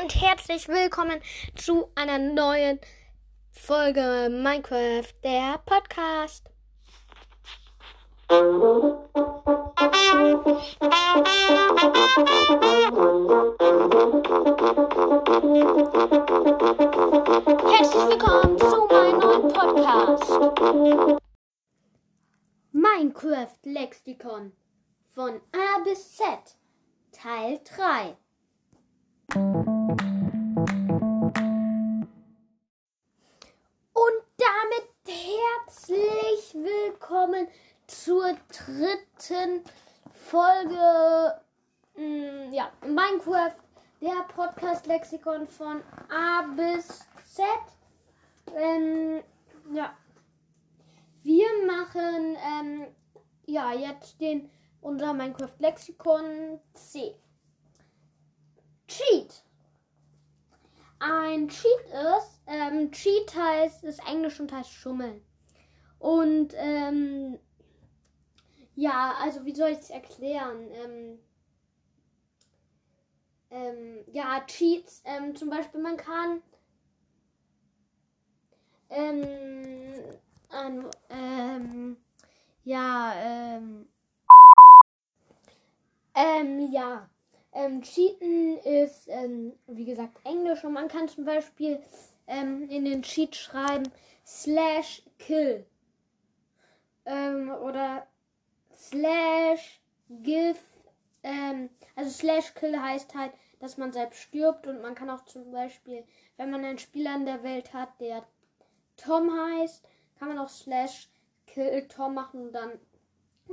und herzlich willkommen zu einer neuen Folge Minecraft, der Podcast. Herzlich willkommen zu meinem neuen Podcast. Minecraft Lexikon von A bis Z Teil 3. zur dritten Folge mh, ja, Minecraft, der Podcast-Lexikon von A bis Z. Ähm, ja. Wir machen ähm, ja jetzt den unser Minecraft-Lexikon C. Cheat. Ein Cheat ist, ähm, Cheat heißt, ist Englisch und heißt Schummeln. Und, ähm, ja, also wie soll ich es erklären? Ähm, ähm, ja, Cheats, ähm, zum Beispiel, man kann, ähm, ein, ähm, ja, ähm, ähm, ja. Ähm, Cheaten ist, ähm, wie gesagt, Englisch und man kann zum Beispiel ähm, in den Cheat schreiben slash kill ähm, oder slash give, ähm, also slash kill heißt halt, dass man selbst stirbt und man kann auch zum Beispiel, wenn man einen Spieler in der Welt hat, der Tom heißt, kann man auch slash kill Tom machen und dann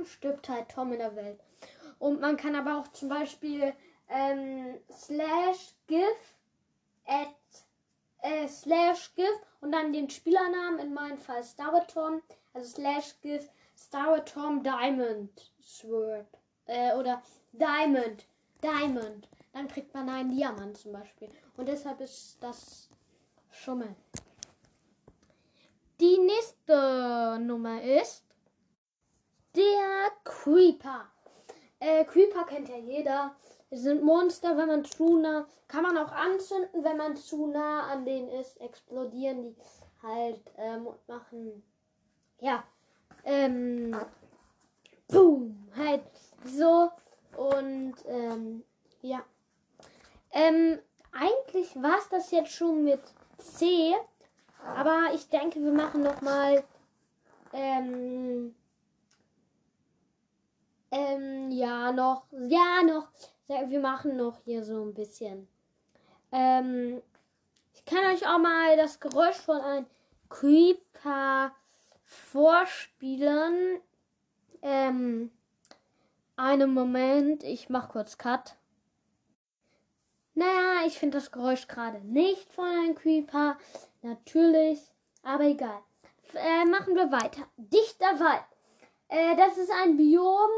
stirbt halt Tom in der Welt. Und man kann aber auch zum Beispiel ähm, slash give at äh, slash give und dann den Spielernamen, in meinem Fall Star Tom, also slash give Star Tom Diamond Sword äh, oder Diamond, Diamond. Dann kriegt man einen Diamant zum Beispiel. Und deshalb ist das Schummeln. Die nächste Nummer ist der Creeper. Äh, Creeper kennt ja jeder. Es sind Monster, wenn man zu nah, kann man auch anzünden, wenn man zu nah an denen ist, explodieren die halt ähm, und machen, ja, ähm, boom, halt so und ähm, ja. Ähm, eigentlich war es das jetzt schon mit C, aber ich denke, wir machen noch mal ähm, ähm, ja, noch, ja, noch, wir machen noch hier so ein bisschen. Ähm, ich kann euch auch mal das Geräusch von einem Creeper vorspielen. Ähm, einen Moment, ich mach kurz Cut. Naja, ich finde das Geräusch gerade nicht von einem Creeper. Natürlich, aber egal. Äh, machen wir weiter. Dichter Wald. Äh, das ist ein Biom,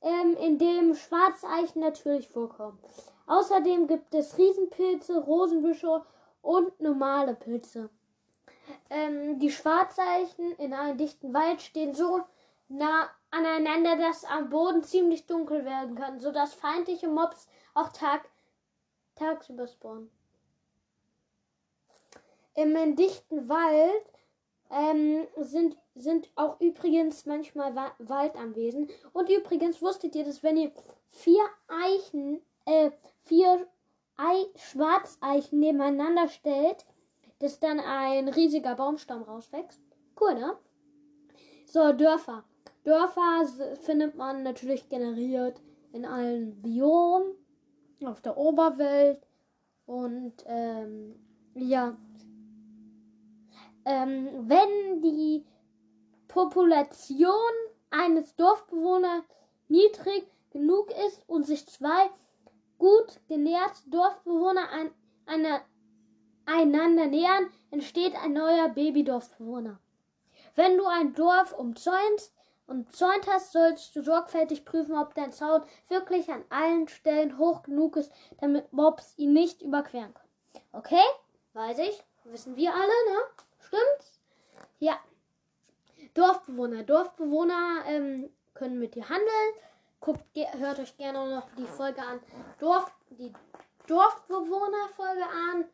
ähm, in dem Schwarzeichen natürlich vorkommen. Außerdem gibt es Riesenpilze, Rosenbüsche und normale Pilze. Ähm, die Schwarzeichen in einem dichten Wald stehen so nah aneinander, dass am Boden ziemlich dunkel werden kann, sodass feindliche Mobs auch tag tagsüber spawnen. Im dichten Wald ähm, sind, sind auch übrigens manchmal Wa Waldanwesen. Und übrigens wusstet ihr, dass wenn ihr vier Eichen, äh, vier Ei Schwarzeichen nebeneinander stellt, dass dann ein riesiger Baumstamm rauswächst? Cool, ne? So, Dörfer. Dörfer findet man natürlich generiert in allen Biomen, auf der Oberwelt und ähm, ja, ähm, wenn die Population eines Dorfbewohners niedrig genug ist und sich zwei gut genährte Dorfbewohner ein, eine, einander nähern, entsteht ein neuer Babydorfbewohner. Wenn du ein Dorf umzäunst und zäunt hast, sollst du sorgfältig prüfen, ob dein Zaun wirklich an allen Stellen hoch genug ist, damit Mobs ihn nicht überqueren können. Okay? Weiß ich. Wissen wir alle, ne? Stimmt's? Ja. Dorfbewohner. Dorfbewohner ähm, können mit dir handeln. Guckt, hört euch gerne noch die Folge an. Dorf, die Dorfbewohner-Folge an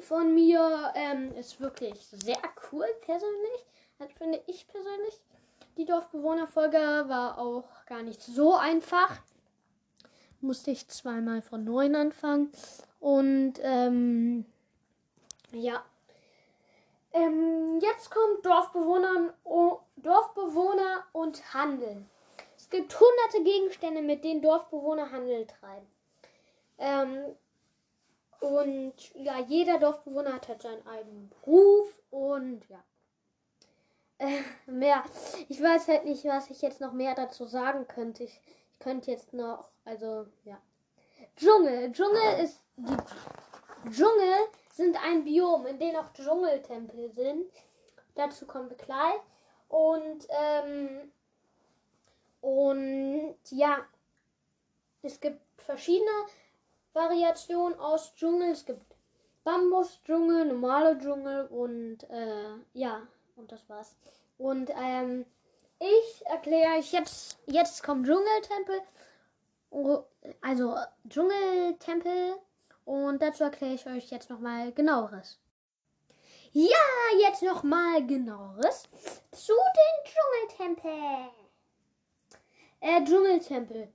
von mir. Ähm, ist wirklich sehr cool, persönlich. Das finde ich persönlich. Die Dorfbewohner-Folge war auch gar nicht so einfach. Musste ich zweimal von neun anfangen. Und ähm, ja. Ähm, jetzt kommt Dorfbewohner, oh, Dorfbewohner und Handel. Es gibt hunderte Gegenstände, mit denen Dorfbewohner Handel treiben. Ähm, und ja, jeder Dorfbewohner hat halt seinen eigenen Beruf und ja. Äh, mehr. Ich weiß halt nicht, was ich jetzt noch mehr dazu sagen könnte. Ich, ich könnte jetzt noch, also ja. Dschungel. Dschungel ist die Dschungel sind ein Biom, in dem auch Dschungeltempel sind. Dazu kommen wir gleich. Und ähm, und ja, es gibt verschiedene Variationen aus Dschungel. Es gibt Bambusdschungel, normale Dschungel und äh, ja, und das war's. Und ähm, ich erkläre euch jetzt, jetzt kommt Dschungeltempel. Also Dschungeltempel. Und dazu erkläre ich euch jetzt nochmal genaueres. Ja, jetzt nochmal genaueres zu den Dschungeltempeln. Äh, Dschungeltempel.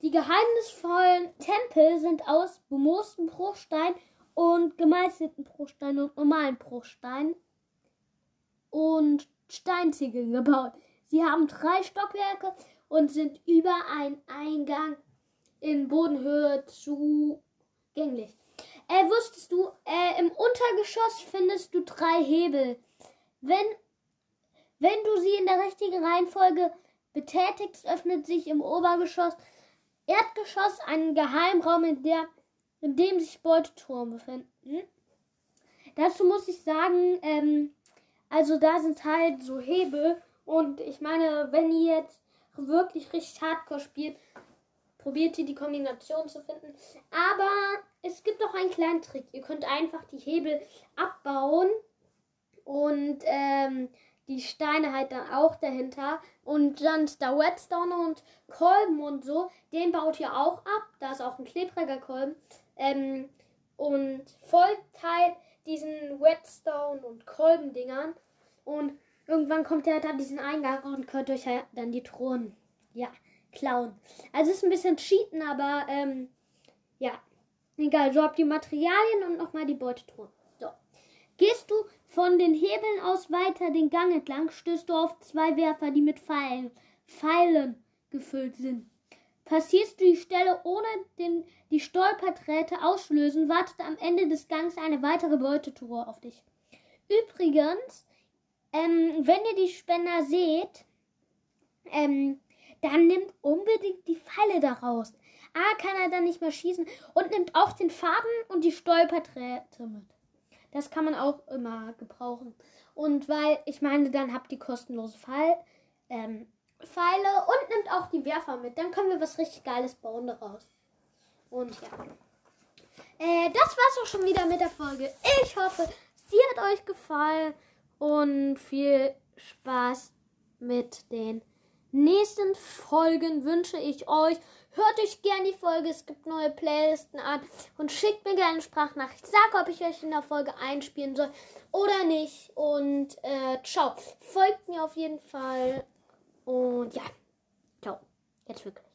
Die geheimnisvollen Tempel sind aus bemoosten Bruchstein und gemeißelten Bruchstein und normalen Bruchstein und Steinziegeln gebaut. Sie haben drei Stockwerke und sind über einen Eingang in Bodenhöhe zugänglich. Äh, wusstest du, äh, im Untergeschoss findest du drei Hebel. Wenn, wenn du sie in der richtigen Reihenfolge betätigst, öffnet sich im Obergeschoss, Erdgeschoss ein Geheimraum, in, der, in dem sich Beutetouren befinden. Dazu muss ich sagen, ähm, also da sind halt so Hebel und ich meine, wenn ihr jetzt wirklich richtig Hardcore spielt, probiert ihr die Kombination zu finden. Aber es gibt auch einen kleinen Trick. Ihr könnt einfach die Hebel abbauen und ähm, die Steine halt dann auch dahinter. Und dann ist da Whetstone und Kolben und so. Den baut ihr auch ab. Da ist auch ein klebriger Kolben. Ähm, und folgt halt diesen Whetstone und Kolbendingern. Und irgendwann kommt ihr halt an diesen Eingang und könnt euch halt dann die Thronen, ja, klauen. Also ist ein bisschen cheaten, aber ähm, ja, egal. So habt ihr Materialien und nochmal die Beutetruhen. Gehst du von den Hebeln aus weiter den Gang entlang, stößt du auf zwei Werfer, die mit Pfeilen, Pfeilen gefüllt sind. Passierst du die Stelle ohne den, die Stolperträte auslösen, wartet am Ende des Gangs eine weitere Beutetruhe auf dich. Übrigens, ähm, wenn ihr die Spender seht, ähm, dann nimmt unbedingt die Pfeile daraus. A kann er dann nicht mehr schießen und nimmt auch den Faden und die Stolperträte mit. Das kann man auch immer gebrauchen. Und weil, ich meine, dann habt ihr kostenlose ähm, Pfeile und nimmt auch die Werfer mit. Dann können wir was richtig Geiles bauen daraus. Und ja. Äh, das war's auch schon wieder mit der Folge. Ich hoffe, sie hat euch gefallen und viel Spaß mit den nächsten Folgen wünsche ich euch. Hört euch gerne die Folge, es gibt neue Playlisten an und schickt mir gerne eine Sprachnachricht. Sag, ob ich euch in der Folge einspielen soll oder nicht. Und äh, ciao. Folgt mir auf jeden Fall. Und ja, ciao. Jetzt wirklich.